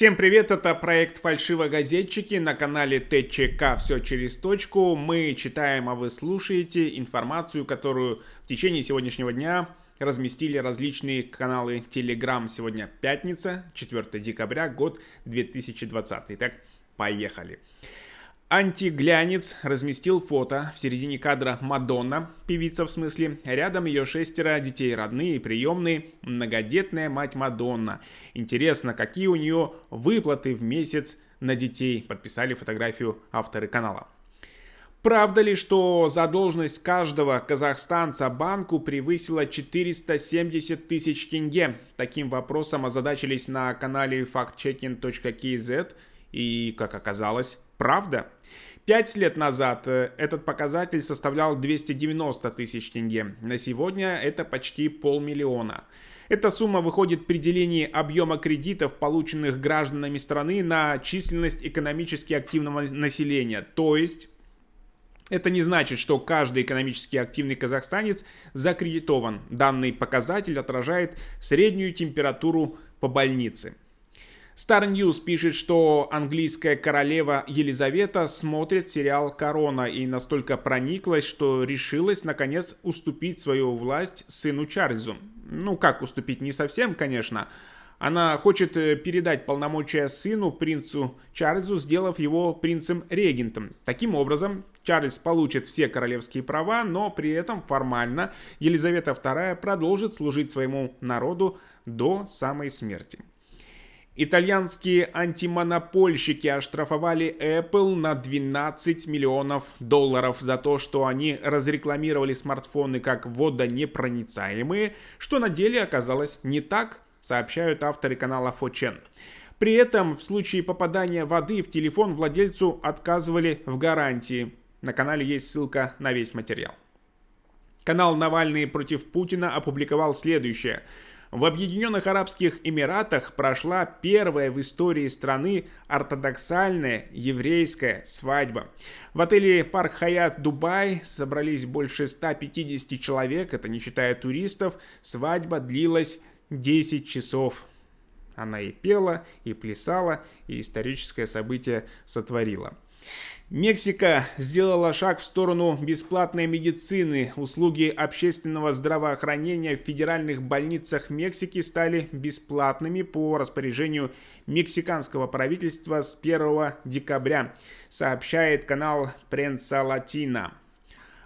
Всем привет, это проект «Фальшивогазетчики» на канале ТЧК «Все через точку». Мы читаем, а вы слушаете информацию, которую в течение сегодняшнего дня разместили различные каналы Telegram. Сегодня пятница, 4 декабря, год 2020. Итак, поехали. Антиглянец разместил фото в середине кадра Мадонна, певица в смысле, рядом ее шестеро детей родные и приемные, многодетная мать Мадонна. Интересно, какие у нее выплаты в месяц на детей, подписали фотографию авторы канала. Правда ли, что задолженность каждого казахстанца банку превысила 470 тысяч тенге? Таким вопросом озадачились на канале factchecking.kz и, как оказалось, правда. Пять лет назад э, этот показатель составлял 290 тысяч тенге. На сегодня это почти полмиллиона. Эта сумма выходит при делении объема кредитов, полученных гражданами страны, на численность экономически активного населения. То есть это не значит, что каждый экономически активный казахстанец закредитован. Данный показатель отражает среднюю температуру по больнице. Star News пишет, что английская королева Елизавета смотрит сериал «Корона» и настолько прониклась, что решилась наконец уступить свою власть сыну Чарльзу. Ну как уступить, не совсем, конечно. Она хочет э, передать полномочия сыну, принцу Чарльзу, сделав его принцем-регентом. Таким образом, Чарльз получит все королевские права, но при этом формально Елизавета II продолжит служить своему народу до самой смерти. Итальянские антимонопольщики оштрафовали Apple на 12 миллионов долларов за то, что они разрекламировали смартфоны как водонепроницаемые, что на деле оказалось не так, сообщают авторы канала Фочен. При этом в случае попадания воды в телефон владельцу отказывали в гарантии. На канале есть ссылка на весь материал. Канал Навальный против Путина опубликовал следующее – в Объединенных Арабских Эмиратах прошла первая в истории страны ортодоксальная еврейская свадьба. В отеле Парк Хаят Дубай собрались больше 150 человек, это не считая туристов. Свадьба длилась 10 часов. Она и пела, и плясала, и историческое событие сотворила. Мексика сделала шаг в сторону бесплатной медицины. Услуги общественного здравоохранения в федеральных больницах Мексики стали бесплатными по распоряжению мексиканского правительства с 1 декабря, сообщает канал Пренса Латина.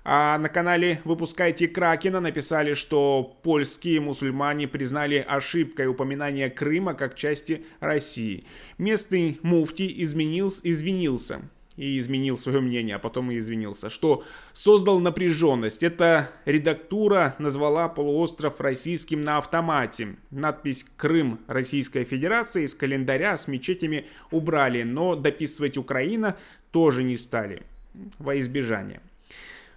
А на канале «Выпускайте Кракена» написали, что польские мусульмане признали ошибкой упоминания Крыма как части России. Местный муфти изменился, извинился и изменил свое мнение, а потом и извинился, что создал напряженность. Эта редактура назвала полуостров российским на автомате. Надпись «Крым Российской Федерации» из календаря с мечетями убрали, но дописывать «Украина» тоже не стали, во избежание.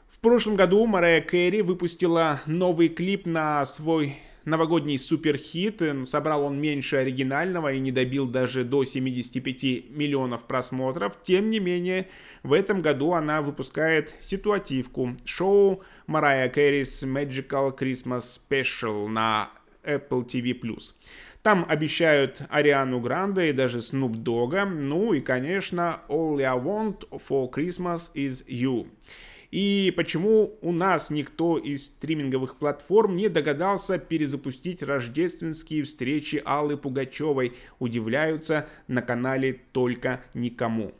В прошлом году Мария Кэрри выпустила новый клип на свой новогодний суперхит. Собрал он меньше оригинального и не добил даже до 75 миллионов просмотров. Тем не менее, в этом году она выпускает ситуативку. Шоу Mariah Carey's Magical Christmas Special на Apple TV+. Там обещают Ариану Гранде и даже Snoop Dogg. Ну и, конечно, All I Want for Christmas is You. И почему у нас никто из стриминговых платформ не догадался перезапустить рождественские встречи Аллы Пугачевой, удивляются на канале только никому.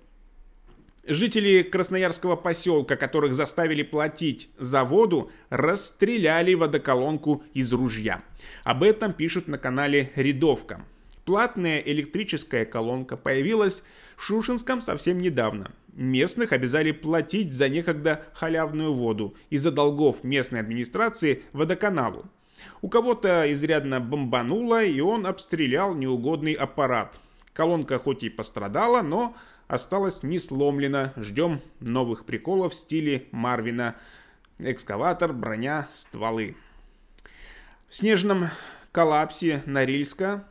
Жители Красноярского поселка, которых заставили платить за воду, расстреляли водоколонку из ружья. Об этом пишут на канале Рядовка. Платная электрическая колонка появилась в Шушинском совсем недавно. Местных обязали платить за некогда халявную воду из-за долгов местной администрации водоканалу. У кого-то изрядно бомбануло, и он обстрелял неугодный аппарат. Колонка хоть и пострадала, но осталась не сломлена. Ждем новых приколов в стиле Марвина. Экскаватор, броня, стволы. В снежном коллапсе Норильска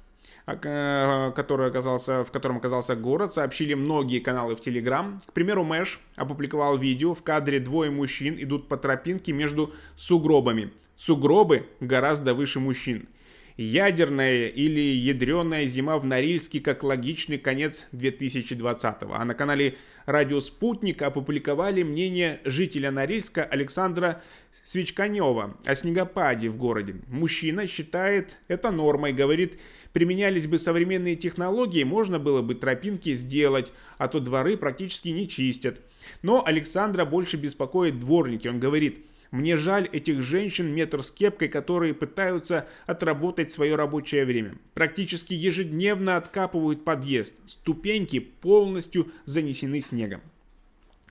который оказался, в котором оказался город, сообщили многие каналы в Телеграм. К примеру, Мэш опубликовал видео, в кадре двое мужчин идут по тропинке между сугробами. Сугробы гораздо выше мужчин. Ядерная или ядреная зима в Норильске как логичный конец 2020-го. А на канале «Радио Спутник» опубликовали мнение жителя Норильска Александра Свечканева о снегопаде в городе. Мужчина считает это нормой, говорит, применялись бы современные технологии, можно было бы тропинки сделать, а то дворы практически не чистят. Но Александра больше беспокоит дворники. Он говорит, мне жаль этих женщин метр с кепкой, которые пытаются отработать свое рабочее время. Практически ежедневно откапывают подъезд. Ступеньки полностью занесены снегом.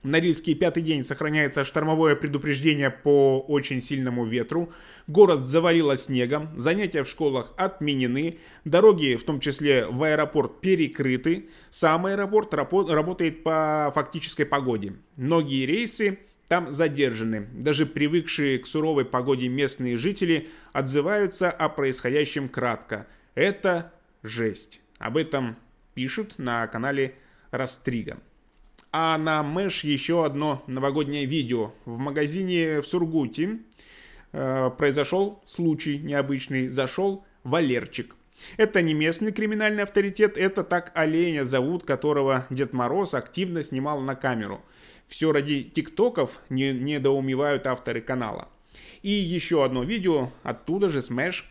В Норильске пятый день сохраняется штормовое предупреждение по очень сильному ветру. Город завалило снегом, занятия в школах отменены, дороги, в том числе в аэропорт, перекрыты. Сам аэропорт работает по фактической погоде. Многие рейсы там задержаны. Даже привыкшие к суровой погоде местные жители отзываются о происходящем кратко. Это жесть. Об этом пишут на канале Растрига. А на Мэш еще одно новогоднее видео. В магазине в Сургуте э, произошел случай необычный. Зашел Валерчик. Это не местный криминальный авторитет, это так оленя зовут, которого Дед Мороз активно снимал на камеру – все ради тиктоков не, недоумевают авторы канала. И еще одно видео, оттуда же Smash.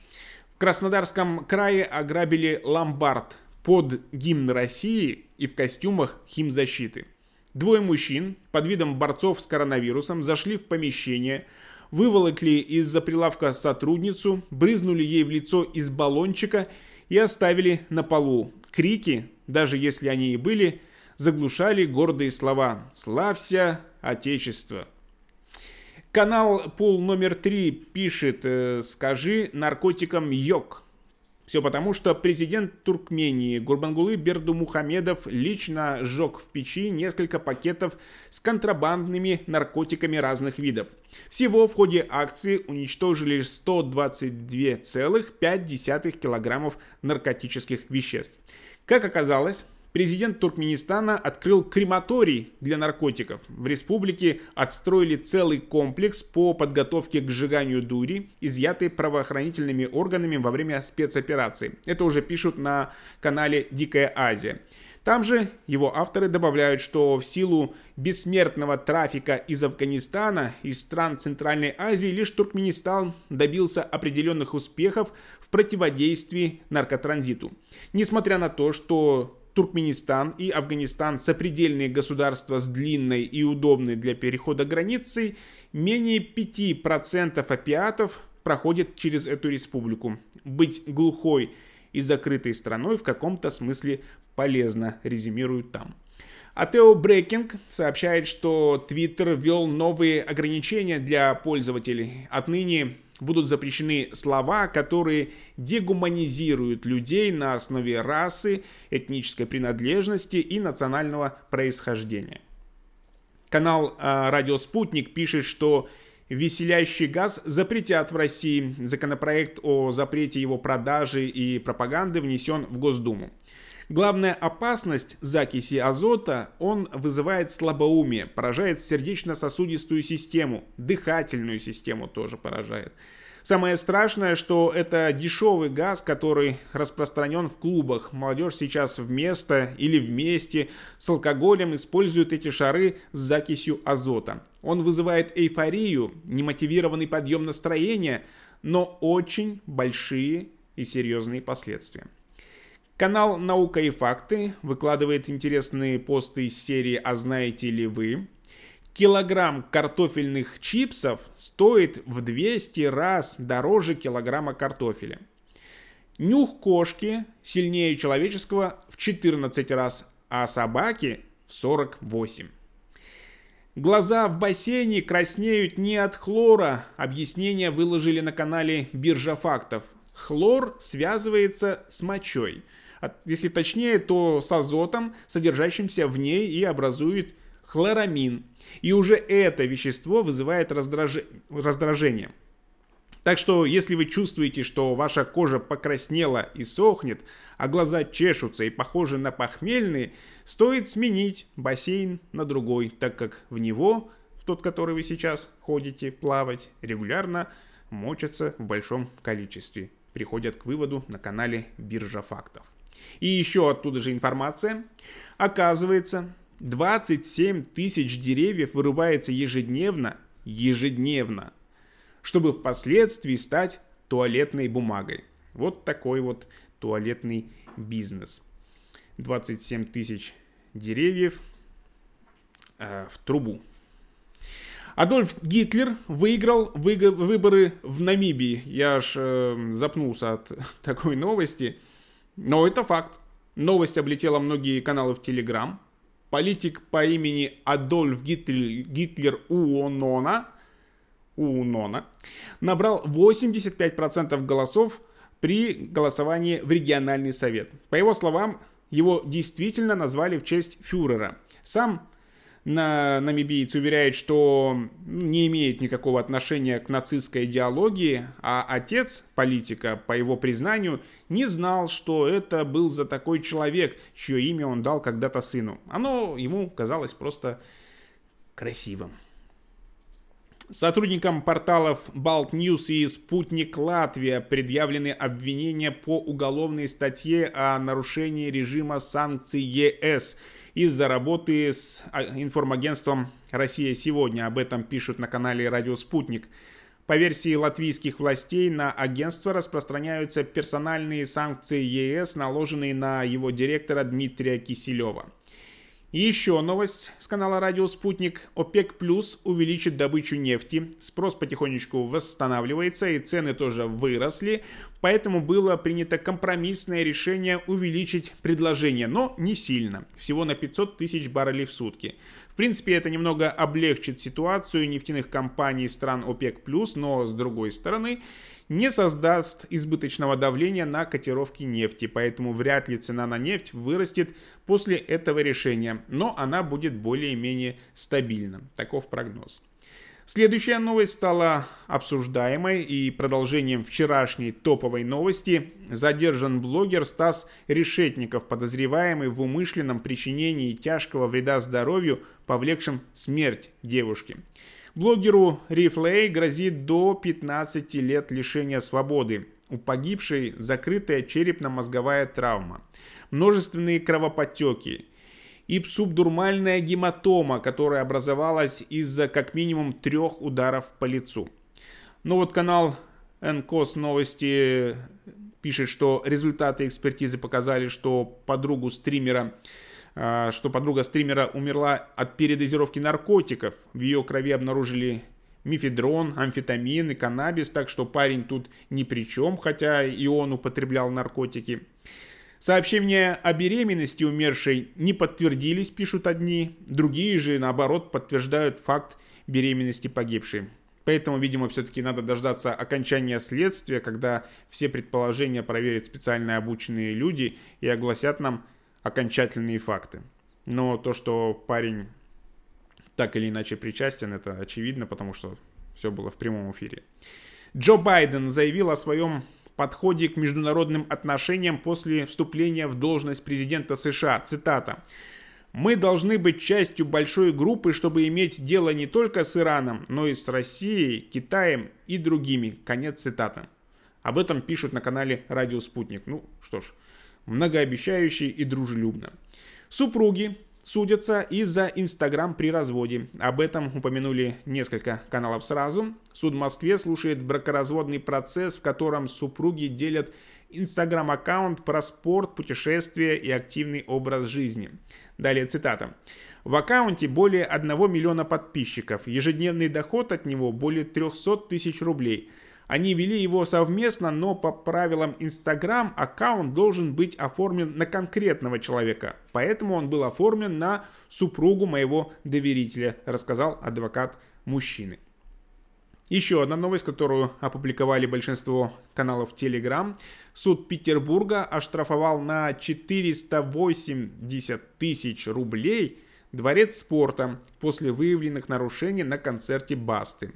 В Краснодарском крае ограбили ломбард под гимн России и в костюмах химзащиты. Двое мужчин под видом борцов с коронавирусом зашли в помещение, выволокли из-за прилавка сотрудницу, брызнули ей в лицо из баллончика и оставили на полу. Крики, даже если они и были, заглушали гордые слова «Славься, Отечество!». Канал Пул номер три пишет э, «Скажи наркотикам йог». Все потому, что президент Туркмении Гурбангулы Бердумухамедов лично сжег в печи несколько пакетов с контрабандными наркотиками разных видов. Всего в ходе акции уничтожили 122,5 килограммов наркотических веществ. Как оказалось, президент Туркменистана открыл крематорий для наркотиков. В республике отстроили целый комплекс по подготовке к сжиганию дури, изъятой правоохранительными органами во время спецоперации. Это уже пишут на канале «Дикая Азия». Там же его авторы добавляют, что в силу бессмертного трафика из Афганистана, из стран Центральной Азии, лишь Туркменистан добился определенных успехов в противодействии наркотранзиту. Несмотря на то, что Туркменистан и Афганистан сопредельные государства с длинной и удобной для перехода границей, менее 5% опиатов проходят через эту республику. Быть глухой и закрытой страной в каком-то смысле полезно, резюмируют там. Атео Брейкинг сообщает, что Twitter ввел новые ограничения для пользователей. Отныне будут запрещены слова, которые дегуманизируют людей на основе расы, этнической принадлежности и национального происхождения. Канал э, «Радио Спутник» пишет, что веселящий газ запретят в России. Законопроект о запрете его продажи и пропаганды внесен в Госдуму. Главная опасность закиси азота, он вызывает слабоумие, поражает сердечно-сосудистую систему, дыхательную систему тоже поражает. Самое страшное, что это дешевый газ, который распространен в клубах. Молодежь сейчас вместо или вместе с алкоголем использует эти шары с закисью азота. Он вызывает эйфорию, немотивированный подъем настроения, но очень большие и серьезные последствия. Канал «Наука и факты» выкладывает интересные посты из серии «А знаете ли вы?». Килограмм картофельных чипсов стоит в 200 раз дороже килограмма картофеля. Нюх кошки сильнее человеческого в 14 раз, а собаки в 48. Глаза в бассейне краснеют не от хлора. Объяснение выложили на канале Биржа фактов. Хлор связывается с мочой – если точнее, то с азотом, содержащимся в ней и образует хлорамин. И уже это вещество вызывает раздраж... раздражение. Так что, если вы чувствуете, что ваша кожа покраснела и сохнет, а глаза чешутся и похожи на похмельные, стоит сменить бассейн на другой, так как в него, в тот, который вы сейчас ходите плавать, регулярно мочатся в большом количестве приходят к выводу на канале Биржа фактов. И еще оттуда же информация. Оказывается, 27 тысяч деревьев вырубается ежедневно, ежедневно, чтобы впоследствии стать туалетной бумагой. Вот такой вот туалетный бизнес. 27 тысяч деревьев э, в трубу. Адольф Гитлер выиграл выборы в Намибии. Я аж э, запнулся от такой новости. Но это факт. Новость облетела многие каналы в Телеграм. Политик по имени Адольф Гитлер, Гитлер Уонона, Уонона набрал 85% голосов при голосовании в региональный совет. По его словам, его действительно назвали в честь фюрера. Сам на, намибиец уверяет, что не имеет никакого отношения к нацистской идеологии, а отец политика, по его признанию, не знал, что это был за такой человек, чье имя он дал когда-то сыну. Оно ему казалось просто красивым. Сотрудникам порталов Balt News и Спутник Латвия предъявлены обвинения по уголовной статье о нарушении режима санкций ЕС – из-за работы с а, информагентством «Россия сегодня». Об этом пишут на канале «Радио Спутник». По версии латвийских властей на агентство распространяются персональные санкции ЕС, наложенные на его директора Дмитрия Киселева. Еще новость с канала Радио Спутник. ОПЕК Плюс увеличит добычу нефти. Спрос потихонечку восстанавливается и цены тоже выросли. Поэтому было принято компромиссное решение увеличить предложение, но не сильно. Всего на 500 тысяч баррелей в сутки. В принципе, это немного облегчит ситуацию нефтяных компаний стран ОПЕК+, но с другой стороны, не создаст избыточного давления на котировки нефти, поэтому вряд ли цена на нефть вырастет после этого решения, но она будет более-менее стабильна. Таков прогноз. Следующая новость стала обсуждаемой и продолжением вчерашней топовой новости. Задержан блогер Стас Решетников, подозреваемый в умышленном причинении тяжкого вреда здоровью, повлекшем смерть девушки. Блогеру Рифлей грозит до 15 лет лишения свободы. У погибшей закрытая черепно-мозговая травма, множественные кровоподтеки и субдурмальная гематома, которая образовалась из-за как минимум трех ударов по лицу. Но вот канал НКОС новости пишет, что результаты экспертизы показали, что подругу стримера что подруга стримера умерла от передозировки наркотиков. В ее крови обнаружили мифедрон, амфетамин и каннабис, так что парень тут ни при чем, хотя и он употреблял наркотики. Сообщения о беременности умершей не подтвердились, пишут одни, другие же, наоборот, подтверждают факт беременности погибшей. Поэтому, видимо, все-таки надо дождаться окончания следствия, когда все предположения проверят специально обученные люди и огласят нам окончательные факты. Но то, что парень так или иначе причастен, это очевидно, потому что все было в прямом эфире. Джо Байден заявил о своем подходе к международным отношениям после вступления в должность президента США. Цитата. «Мы должны быть частью большой группы, чтобы иметь дело не только с Ираном, но и с Россией, Китаем и другими». Конец цитаты. Об этом пишут на канале «Радио Спутник». Ну что ж, многообещающе и дружелюбно. Супруги судятся из-за Инстаграм при разводе. Об этом упомянули несколько каналов сразу. Суд в Москве слушает бракоразводный процесс, в котором супруги делят Инстаграм-аккаунт про спорт, путешествия и активный образ жизни. Далее цитата. В аккаунте более 1 миллиона подписчиков. Ежедневный доход от него более 300 тысяч рублей – они вели его совместно, но по правилам Instagram аккаунт должен быть оформлен на конкретного человека. Поэтому он был оформлен на супругу моего доверителя, рассказал адвокат мужчины. Еще одна новость, которую опубликовали большинство каналов Telegram. Суд Петербурга оштрафовал на 480 тысяч рублей Дворец спорта после выявленных нарушений на концерте Басты.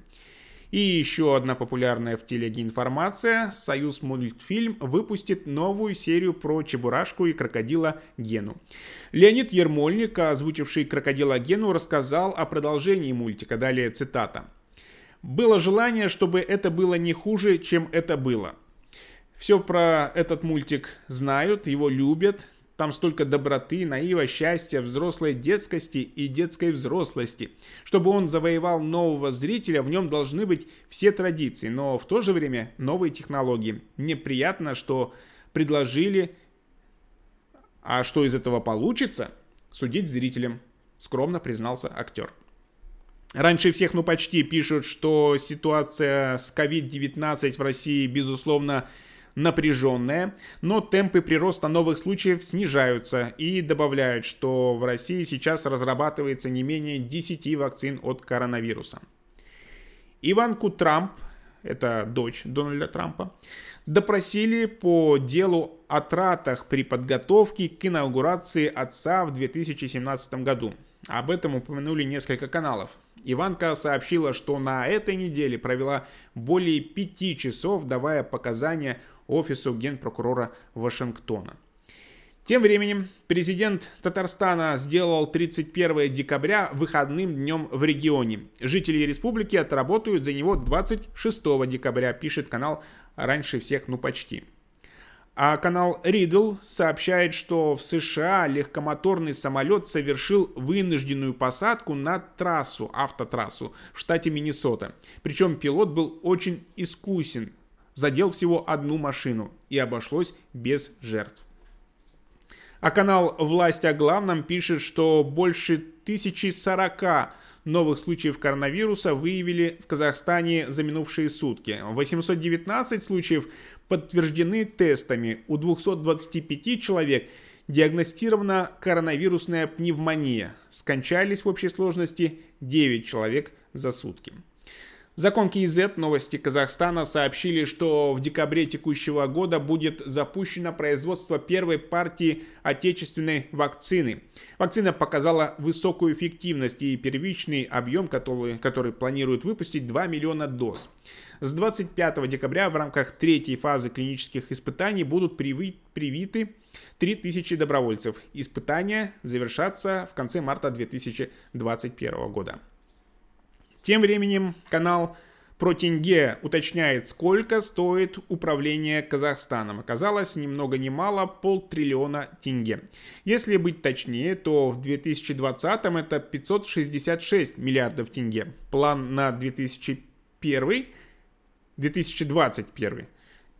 И еще одна популярная в телеге информация. Союз мультфильм выпустит новую серию про Чебурашку и крокодила Гену. Леонид Ермольник, озвучивший крокодила Гену, рассказал о продолжении мультика. Далее цитата. «Было желание, чтобы это было не хуже, чем это было. Все про этот мультик знают, его любят. Там столько доброты, наива, счастья, взрослой детскости и детской взрослости. Чтобы он завоевал нового зрителя, в нем должны быть все традиции, но в то же время новые технологии. Мне приятно, что предложили, а что из этого получится, судить зрителям, скромно признался актер. Раньше всех, ну почти, пишут, что ситуация с COVID-19 в России, безусловно, напряженная, но темпы прироста новых случаев снижаются и добавляют, что в России сейчас разрабатывается не менее 10 вакцин от коронавируса. Иванку Трамп, это дочь Дональда Трампа, допросили по делу о тратах при подготовке к инаугурации отца в 2017 году. Об этом упомянули несколько каналов. Иванка сообщила, что на этой неделе провела более пяти часов, давая показания офису генпрокурора Вашингтона. Тем временем президент Татарстана сделал 31 декабря выходным днем в регионе. Жители республики отработают за него 26 декабря, пишет канал «Раньше всех, ну почти». А канал Ридл сообщает, что в США легкомоторный самолет совершил вынужденную посадку на трассу, автотрассу в штате Миннесота. Причем пилот был очень искусен, задел всего одну машину и обошлось без жертв. А канал «Власть о главном» пишет, что больше 1040 новых случаев коронавируса выявили в Казахстане за минувшие сутки. 819 случаев подтверждены тестами. У 225 человек диагностирована коронавирусная пневмония. Скончались в общей сложности 9 человек за сутки. Закон КИЗ новости Казахстана сообщили, что в декабре текущего года будет запущено производство первой партии отечественной вакцины. Вакцина показала высокую эффективность и первичный объем, который, который планируют выпустить 2 миллиона доз. С 25 декабря в рамках третьей фазы клинических испытаний будут привиты 3000 добровольцев. Испытания завершатся в конце марта 2021 года. Тем временем канал про тенге уточняет, сколько стоит управление Казахстаном. Оказалось, ни много ни мало, полтриллиона тенге. Если быть точнее, то в 2020 это 566 миллиардов тенге. План на 2001, 2021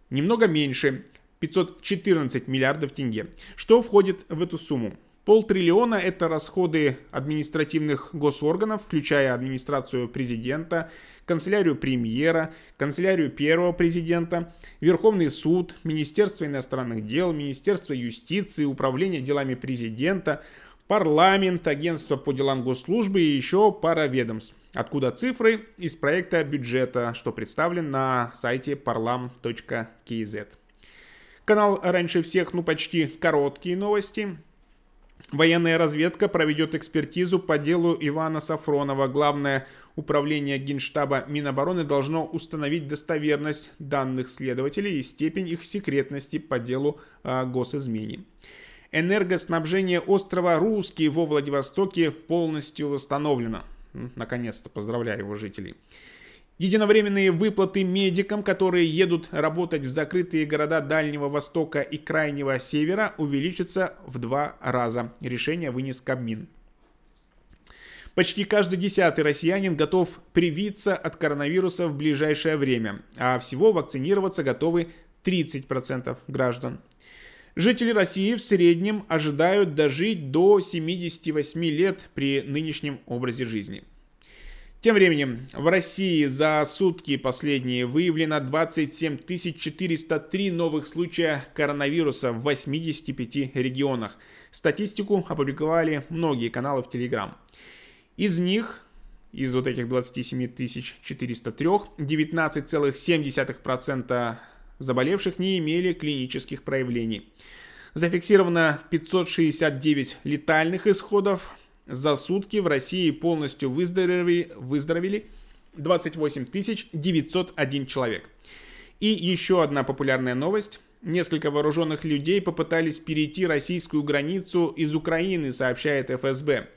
немного меньше, 514 миллиардов тенге. Что входит в эту сумму? Полтриллиона – это расходы административных госорганов, включая администрацию президента, канцелярию премьера, канцелярию первого президента, Верховный суд, Министерство иностранных дел, Министерство юстиции, Управление делами президента, парламент, агентство по делам госслужбы и еще пара ведомств. Откуда цифры? Из проекта бюджета, что представлен на сайте parlam.kz. Канал раньше всех, ну почти короткие новости. Военная разведка проведет экспертизу по делу Ивана Сафронова. Главное управление Генштаба Минобороны должно установить достоверность данных следователей и степень их секретности по делу о госизмене. Энергоснабжение острова Русский во Владивостоке полностью восстановлено. Наконец-то поздравляю его жителей. Единовременные выплаты медикам, которые едут работать в закрытые города Дальнего Востока и Крайнего Севера, увеличатся в два раза. Решение вынес Кабмин. Почти каждый десятый россиянин готов привиться от коронавируса в ближайшее время, а всего вакцинироваться готовы 30% граждан. Жители России в среднем ожидают дожить до 78 лет при нынешнем образе жизни. Тем временем в России за сутки последние выявлено 27 403 новых случая коронавируса в 85 регионах. Статистику опубликовали многие каналы в Телеграм. Из них, из вот этих 27 403, 19,7% заболевших не имели клинических проявлений. Зафиксировано 569 летальных исходов, за сутки в России полностью выздоровели, выздоровели 28 901 человек. И еще одна популярная новость. Несколько вооруженных людей попытались перейти российскую границу из Украины, сообщает ФСБ.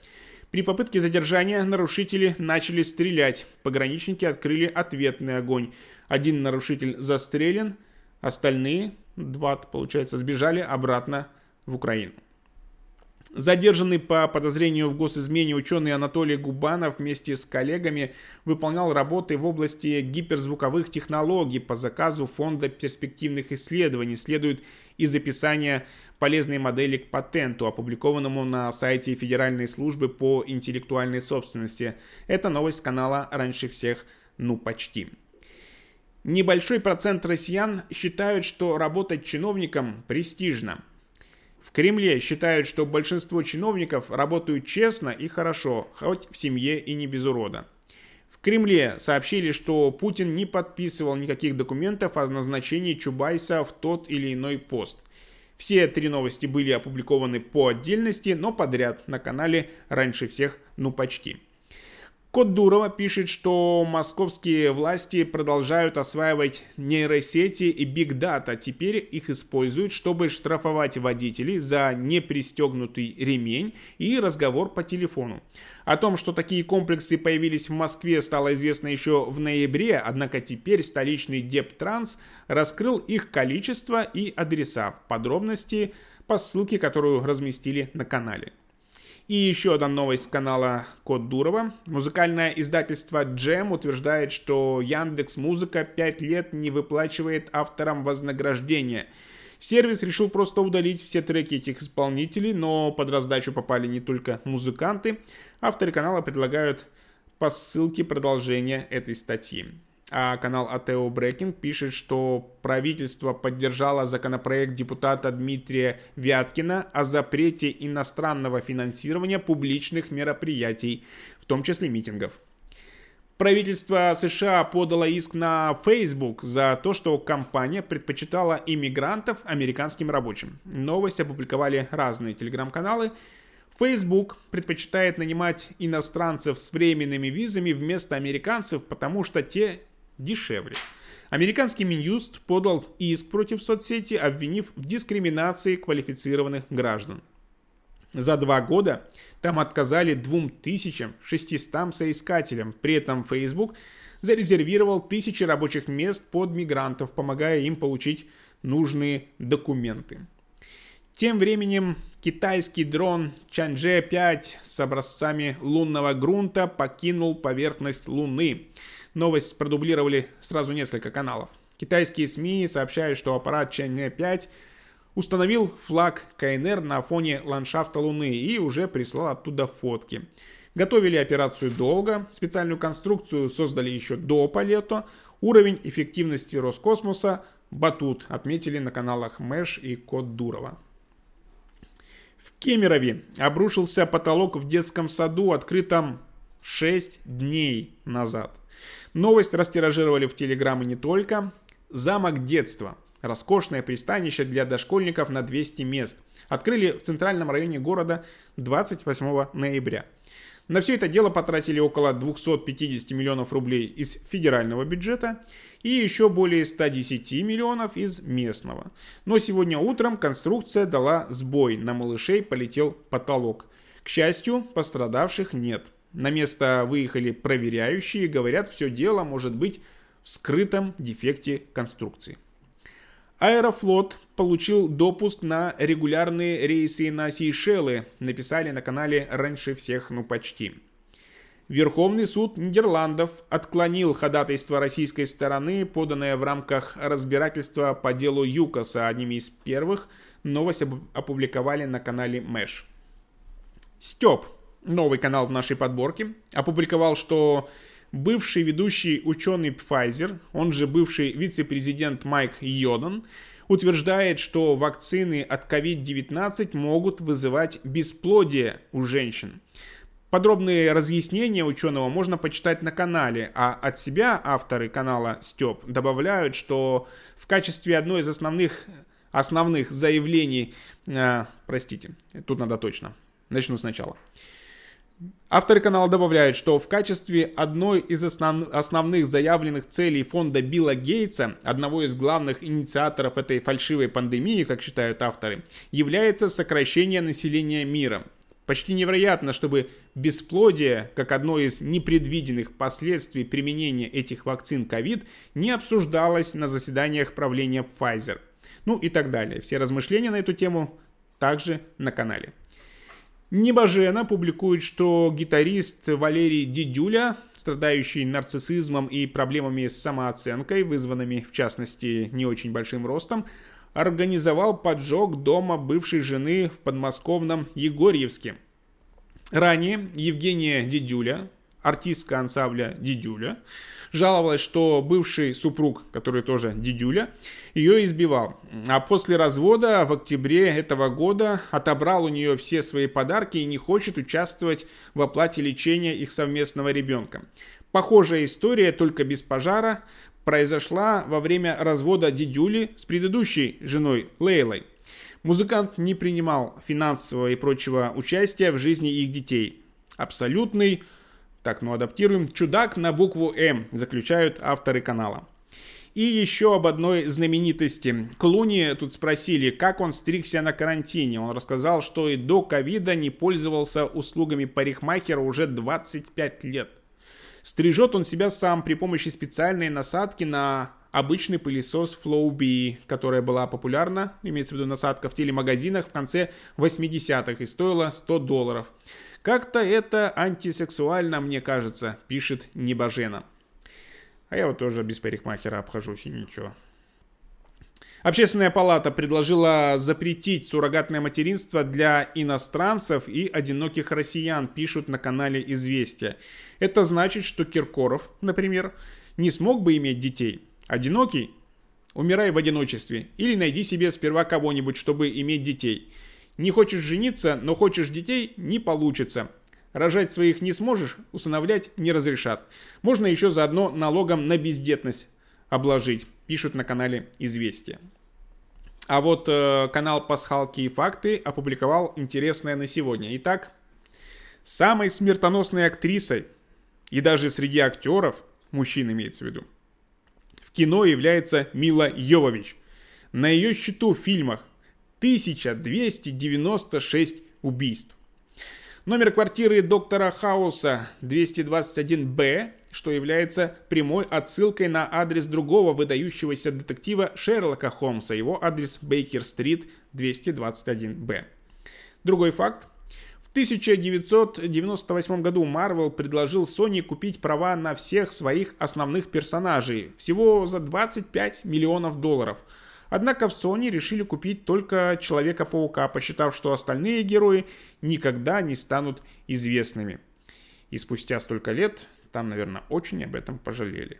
При попытке задержания нарушители начали стрелять. Пограничники открыли ответный огонь. Один нарушитель застрелен, Остальные два, получается, сбежали обратно в Украину. Задержанный по подозрению в госизмене ученый Анатолий Губанов вместе с коллегами выполнял работы в области гиперзвуковых технологий по заказу Фонда перспективных исследований. Следует из описания полезной модели к патенту, опубликованному на сайте Федеральной службы по интеллектуальной собственности. Это новость канала «Раньше всех, ну почти». Небольшой процент россиян считают, что работать чиновником престижно – в Кремле считают, что большинство чиновников работают честно и хорошо, хоть в семье и не без урода. В Кремле сообщили, что Путин не подписывал никаких документов о назначении Чубайса в тот или иной пост. Все три новости были опубликованы по отдельности, но подряд на канале раньше всех, ну почти. Код Дурова пишет, что московские власти продолжают осваивать нейросети и биг дата. Теперь их используют, чтобы штрафовать водителей за непристегнутый ремень и разговор по телефону. О том, что такие комплексы появились в Москве, стало известно еще в ноябре, однако теперь столичный Дептранс раскрыл их количество и адреса. Подробности по ссылке, которую разместили на канале. И еще одна новость с канала Код Дурова. Музыкальное издательство Джем утверждает, что Яндекс Музыка 5 лет не выплачивает авторам вознаграждения. Сервис решил просто удалить все треки этих исполнителей, но под раздачу попали не только музыканты. Авторы канала предлагают по ссылке продолжение этой статьи. А канал Атео Брекинг пишет, что правительство поддержало законопроект депутата Дмитрия Вяткина о запрете иностранного финансирования публичных мероприятий, в том числе митингов. Правительство США подало иск на Facebook за то, что компания предпочитала иммигрантов американским рабочим. Новость опубликовали разные телеграм-каналы. Facebook предпочитает нанимать иностранцев с временными визами вместо американцев, потому что те дешевле. Американский Минюст подал иск против соцсети, обвинив в дискриминации квалифицированных граждан. За два года там отказали 2600 соискателям. При этом Facebook зарезервировал тысячи рабочих мест под мигрантов, помогая им получить нужные документы. Тем временем китайский дрон Чанже-5 с образцами лунного грунта покинул поверхность Луны. Новость продублировали сразу несколько каналов. Китайские СМИ сообщают, что аппарат Чаньне 5 установил флаг КНР на фоне ландшафта Луны и уже прислал оттуда фотки. Готовили операцию долго, специальную конструкцию создали еще до полета. Уровень эффективности Роскосмоса батут, отметили на каналах Мэш и Код Дурова. В Кемерове обрушился потолок в детском саду, открытом 6 дней назад. Новость растиражировали в Телеграм и не только. Замок детства. Роскошное пристанище для дошкольников на 200 мест. Открыли в центральном районе города 28 ноября. На все это дело потратили около 250 миллионов рублей из федерального бюджета и еще более 110 миллионов из местного. Но сегодня утром конструкция дала сбой, на малышей полетел потолок. К счастью, пострадавших нет. На место выехали проверяющие, говорят, все дело может быть в скрытом дефекте конструкции. Аэрофлот получил допуск на регулярные рейсы на Сейшелы, написали на канале раньше всех, ну почти. Верховный суд Нидерландов отклонил ходатайство российской стороны, поданное в рамках разбирательства по делу ЮКОСа. Одними из первых новость опубликовали на канале Мэш. Степ новый канал в нашей подборке, опубликовал, что бывший ведущий ученый Pfizer, он же бывший вице-президент Майк Йодан, утверждает, что вакцины от COVID-19 могут вызывать бесплодие у женщин. Подробные разъяснения ученого можно почитать на канале, а от себя авторы канала Степ добавляют, что в качестве одной из основных, основных заявлений, э, простите, тут надо точно, начну сначала – Авторы канала добавляют, что в качестве одной из основ... основных заявленных целей фонда Билла Гейтса, одного из главных инициаторов этой фальшивой пандемии, как считают авторы, является сокращение населения мира. Почти невероятно, чтобы бесплодие, как одно из непредвиденных последствий применения этих вакцин COVID, не обсуждалось на заседаниях правления Pfizer. Ну и так далее. Все размышления на эту тему также на канале. Небожена публикует, что гитарист Валерий Дидюля, страдающий нарциссизмом и проблемами с самооценкой, вызванными в частности не очень большим ростом, организовал поджог дома бывшей жены в подмосковном Егорьевске. Ранее Евгения Дидюля, артистка ансамбля Дидюля, жаловалась, что бывший супруг, который тоже Дидюля, ее избивал. А после развода в октябре этого года отобрал у нее все свои подарки и не хочет участвовать в оплате лечения их совместного ребенка. Похожая история, только без пожара, произошла во время развода Дидюли с предыдущей женой Лейлой. Музыкант не принимал финансового и прочего участия в жизни их детей. Абсолютный, так, ну адаптируем, чудак на букву М, заключают авторы канала. И еще об одной знаменитости. Клуни тут спросили, как он стригся на карантине. Он рассказал, что и до ковида не пользовался услугами парикмахера уже 25 лет. Стрижет он себя сам при помощи специальной насадки на обычный пылесос Flowbee, которая была популярна, имеется в виду насадка в телемагазинах в конце 80-х и стоила 100 долларов. Как-то это антисексуально, мне кажется, пишет Небожена. А я вот тоже без парикмахера обхожусь и ничего. Общественная палата предложила запретить суррогатное материнство для иностранцев и одиноких россиян, пишут на канале «Известия». Это значит, что Киркоров, например, не смог бы иметь детей. Одинокий? Умирай в одиночестве. Или найди себе сперва кого-нибудь, чтобы иметь детей. Не хочешь жениться, но хочешь детей – не получится. Рожать своих не сможешь, усыновлять не разрешат. Можно еще заодно налогом на бездетность обложить, пишут на канале «Известия». А вот э, канал «Пасхалки и факты» опубликовал интересное на сегодня. Итак, самой смертоносной актрисой и даже среди актеров, мужчин имеется в виду, в кино является Мила Йовович. На ее счету в фильмах 1296 убийств. Номер квартиры доктора Хауса 221-Б что является прямой отсылкой на адрес другого выдающегося детектива Шерлока Холмса, его адрес Бейкер-стрит 221-Б. Другой факт. В 1998 году Marvel предложил Sony купить права на всех своих основных персонажей, всего за 25 миллионов долларов. Однако в Sony решили купить только Человека-паука, посчитав, что остальные герои никогда не станут известными. И спустя столько лет там, наверное, очень об этом пожалели.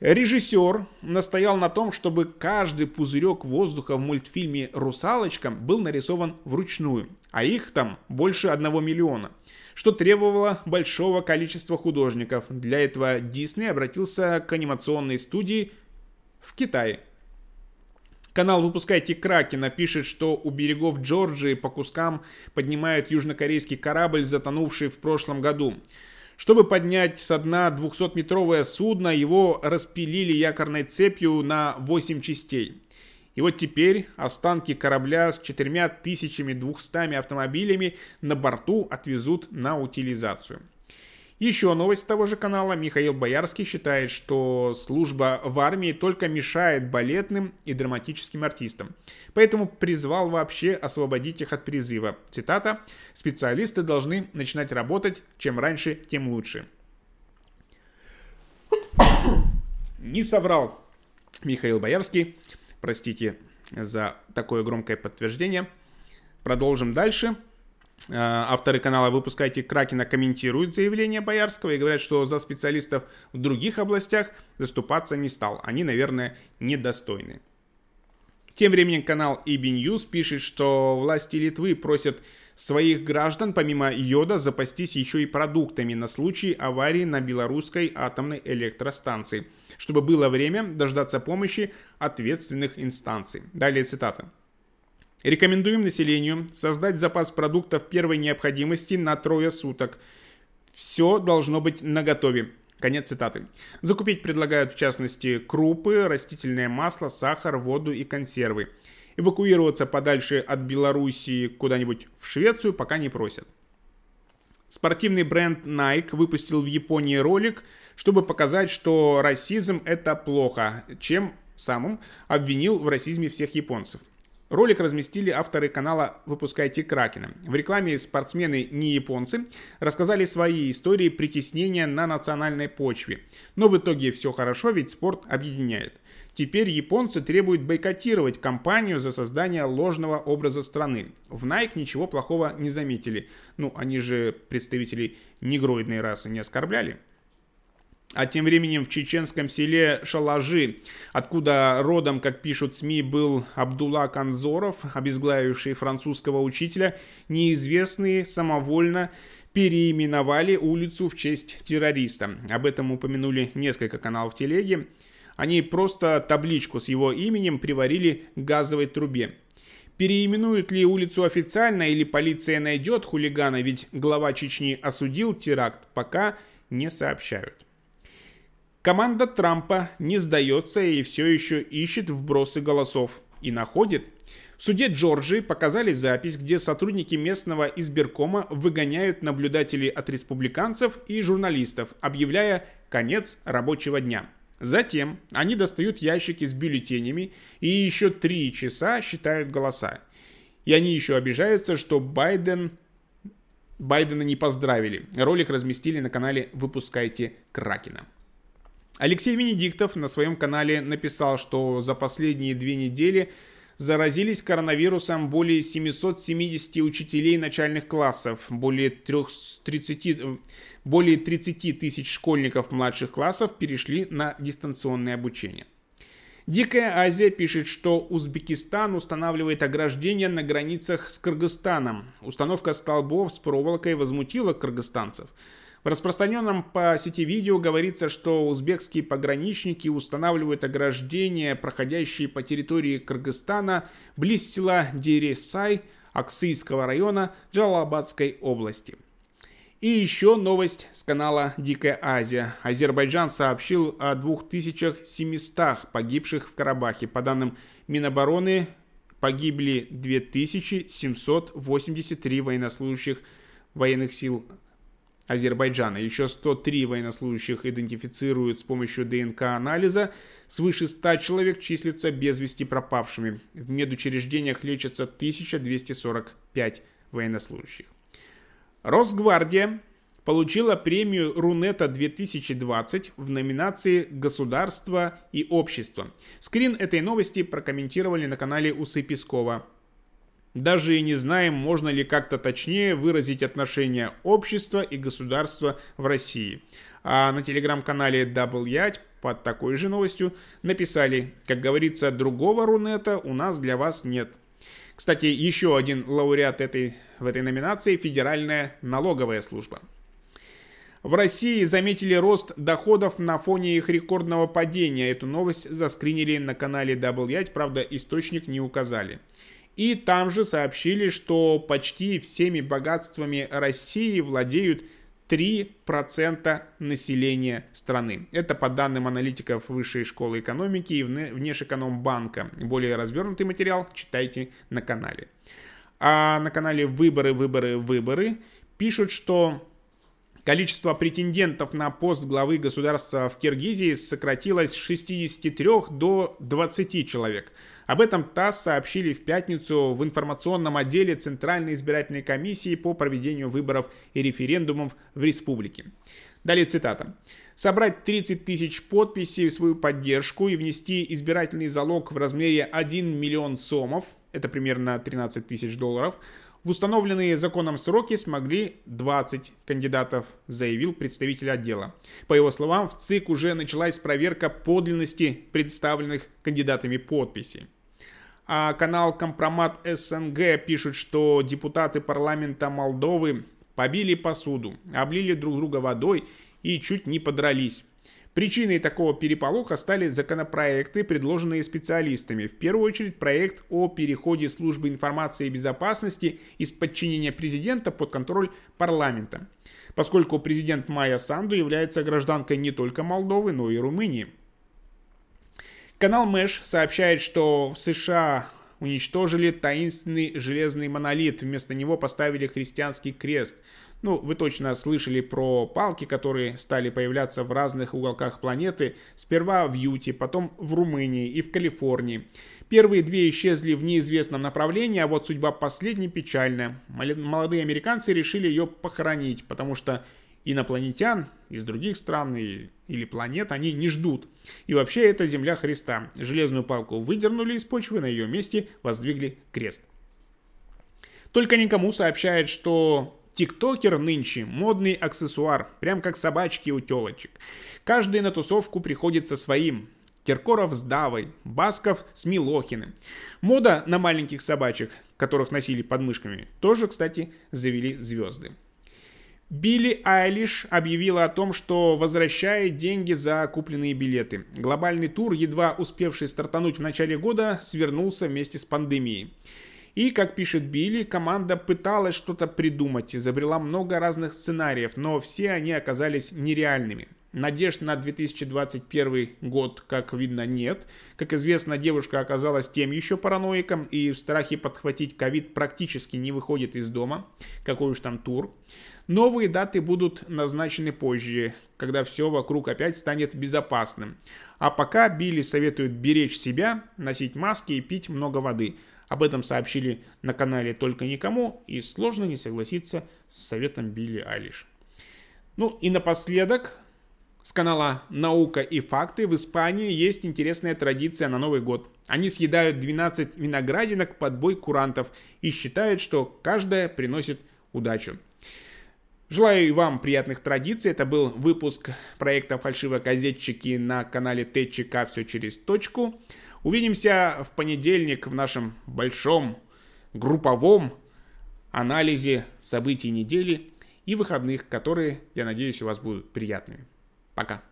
Режиссер настоял на том, чтобы каждый пузырек воздуха в мультфильме «Русалочка» был нарисован вручную, а их там больше одного миллиона, что требовало большого количества художников. Для этого Дисней обратился к анимационной студии в Китае. Канал «Выпускайте Кракена» пишет, что у берегов Джорджии по кускам поднимает южнокорейский корабль, затонувший в прошлом году. Чтобы поднять со дна 200-метровое судно, его распилили якорной цепью на 8 частей. И вот теперь останки корабля с 4200 автомобилями на борту отвезут на утилизацию. Еще новость того же канала. Михаил Боярский считает, что служба в армии только мешает балетным и драматическим артистам. Поэтому призвал вообще освободить их от призыва. Цитата. «Специалисты должны начинать работать, чем раньше, тем лучше». Не соврал Михаил Боярский. Простите за такое громкое подтверждение. Продолжим дальше. Э, авторы канала «Выпускайте Кракена» комментируют заявление Боярского и говорят, что за специалистов в других областях заступаться не стал. Они, наверное, недостойны. Тем временем канал EB News пишет, что власти Литвы просят своих граждан, помимо йода, запастись еще и продуктами на случай аварии на белорусской атомной электростанции, чтобы было время дождаться помощи ответственных инстанций. Далее цитата. Рекомендуем населению создать запас продуктов первой необходимости на трое суток. Все должно быть наготове. Конец цитаты. Закупить предлагают в частности крупы, растительное масло, сахар, воду и консервы. Эвакуироваться подальше от Белоруссии куда-нибудь в Швецию пока не просят. Спортивный бренд Nike выпустил в Японии ролик, чтобы показать, что расизм это плохо, чем самым обвинил в расизме всех японцев. Ролик разместили авторы канала «Выпускайте Кракена». В рекламе спортсмены не японцы рассказали свои истории притеснения на национальной почве. Но в итоге все хорошо, ведь спорт объединяет. Теперь японцы требуют бойкотировать компанию за создание ложного образа страны. В Nike ничего плохого не заметили. Ну, они же представителей негроидной расы не оскорбляли. А тем временем в чеченском селе Шалажи, откуда родом, как пишут СМИ, был Абдулла Канзоров, обезглавивший французского учителя, неизвестные самовольно переименовали улицу в честь террориста. Об этом упомянули несколько каналов телеги. Они просто табличку с его именем приварили к газовой трубе. Переименуют ли улицу официально или полиция найдет хулигана, ведь глава Чечни осудил теракт, пока не сообщают. Команда Трампа не сдается и все еще ищет вбросы голосов. И находит. В суде Джорджии показали запись, где сотрудники местного избиркома выгоняют наблюдателей от республиканцев и журналистов, объявляя конец рабочего дня. Затем они достают ящики с бюллетенями и еще три часа считают голоса. И они еще обижаются, что Байден Байдена не поздравили. Ролик разместили на канале «Выпускайте Кракена». Алексей Венедиктов на своем канале написал, что за последние две недели заразились коронавирусом более 770 учителей начальных классов, более 30, более 30 тысяч школьников младших классов перешли на дистанционное обучение. Дикая Азия пишет, что Узбекистан устанавливает ограждения на границах с Кыргызстаном. Установка столбов с проволокой возмутила кыргызстанцев. В распространенном по сети видео говорится, что узбекские пограничники устанавливают ограждения, проходящие по территории Кыргызстана, близ села Дересай Аксийского района Джалабадской области. И еще новость с канала Дикая Азия. Азербайджан сообщил о 2700 погибших в Карабахе. По данным Минобороны, погибли 2783 военнослужащих военных сил Азербайджана. Еще 103 военнослужащих идентифицируют с помощью ДНК-анализа. Свыше 100 человек числятся без вести пропавшими. В медучреждениях лечатся 1245 военнослужащих. Росгвардия получила премию Рунета 2020 в номинации «Государство и общество». Скрин этой новости прокомментировали на канале Усы Пескова. Даже и не знаем, можно ли как-то точнее выразить отношение общества и государства в России. А на телеграм-канале Double Ять под такой же новостью написали, как говорится, другого Рунета у нас для вас нет. Кстати, еще один лауреат этой, в этой номинации – Федеральная налоговая служба. В России заметили рост доходов на фоне их рекордного падения. Эту новость заскринили на канале Double Ять, правда, источник не указали. И там же сообщили, что почти всеми богатствами России владеют 3% населения страны. Это по данным аналитиков Высшей школы экономики и Внешэкономбанка. Более развернутый материал читайте на канале. А на канале «Выборы, выборы, выборы» пишут, что Количество претендентов на пост главы государства в Киргизии сократилось с 63 до 20 человек – об этом ТАСС сообщили в пятницу в информационном отделе Центральной избирательной комиссии по проведению выборов и референдумов в республике. Далее цитата. Собрать 30 тысяч подписей в свою поддержку и внести избирательный залог в размере 1 миллион сомов, это примерно 13 тысяч долларов, в установленные законом сроки смогли 20 кандидатов, заявил представитель отдела. По его словам, в ЦИК уже началась проверка подлинности представленных кандидатами подписей. А канал Компромат СНГ пишет, что депутаты парламента Молдовы побили посуду, облили друг друга водой и чуть не подрались. Причиной такого переполоха стали законопроекты, предложенные специалистами. В первую очередь проект о переходе службы информации и безопасности из подчинения президента под контроль парламента, поскольку президент Майя Санду является гражданкой не только Молдовы, но и Румынии. Канал Мэш сообщает, что в США уничтожили таинственный железный монолит, вместо него поставили христианский крест. Ну, вы точно слышали про палки, которые стали появляться в разных уголках планеты, сперва в Юте, потом в Румынии и в Калифорнии. Первые две исчезли в неизвестном направлении, а вот судьба последней печальная. Молодые американцы решили ее похоронить, потому что инопланетян из других стран или планет они не ждут. И вообще это земля Христа. Железную палку выдернули из почвы, на ее месте воздвигли крест. Только никому сообщает, что Тиктокер нынче модный аксессуар, прям как собачки у телочек. Каждый на тусовку приходит со своим. Киркоров с Давой, Басков с Милохиным. Мода на маленьких собачек, которых носили под мышками, тоже, кстати, завели звезды. Билли Айлиш объявила о том, что возвращает деньги за купленные билеты. Глобальный тур, едва успевший стартануть в начале года, свернулся вместе с пандемией. И, как пишет Билли, команда пыталась что-то придумать, изобрела много разных сценариев, но все они оказались нереальными. Надежд на 2021 год, как видно, нет. Как известно, девушка оказалась тем еще параноиком и в страхе подхватить ковид практически не выходит из дома. Какой уж там тур. Новые даты будут назначены позже, когда все вокруг опять станет безопасным. А пока Билли советует беречь себя, носить маски и пить много воды. Об этом сообщили на канале «Только никому» и сложно не согласиться с советом Билли Алиш. Ну и напоследок, с канала «Наука и факты» в Испании есть интересная традиция на Новый год. Они съедают 12 виноградинок под бой курантов и считают, что каждая приносит удачу. Желаю и вам приятных традиций. Это был выпуск проекта «Фальшивокозетчики» на канале ТЧК «Все через точку». Увидимся в понедельник в нашем большом групповом анализе событий недели и выходных, которые, я надеюсь, у вас будут приятными. Пока.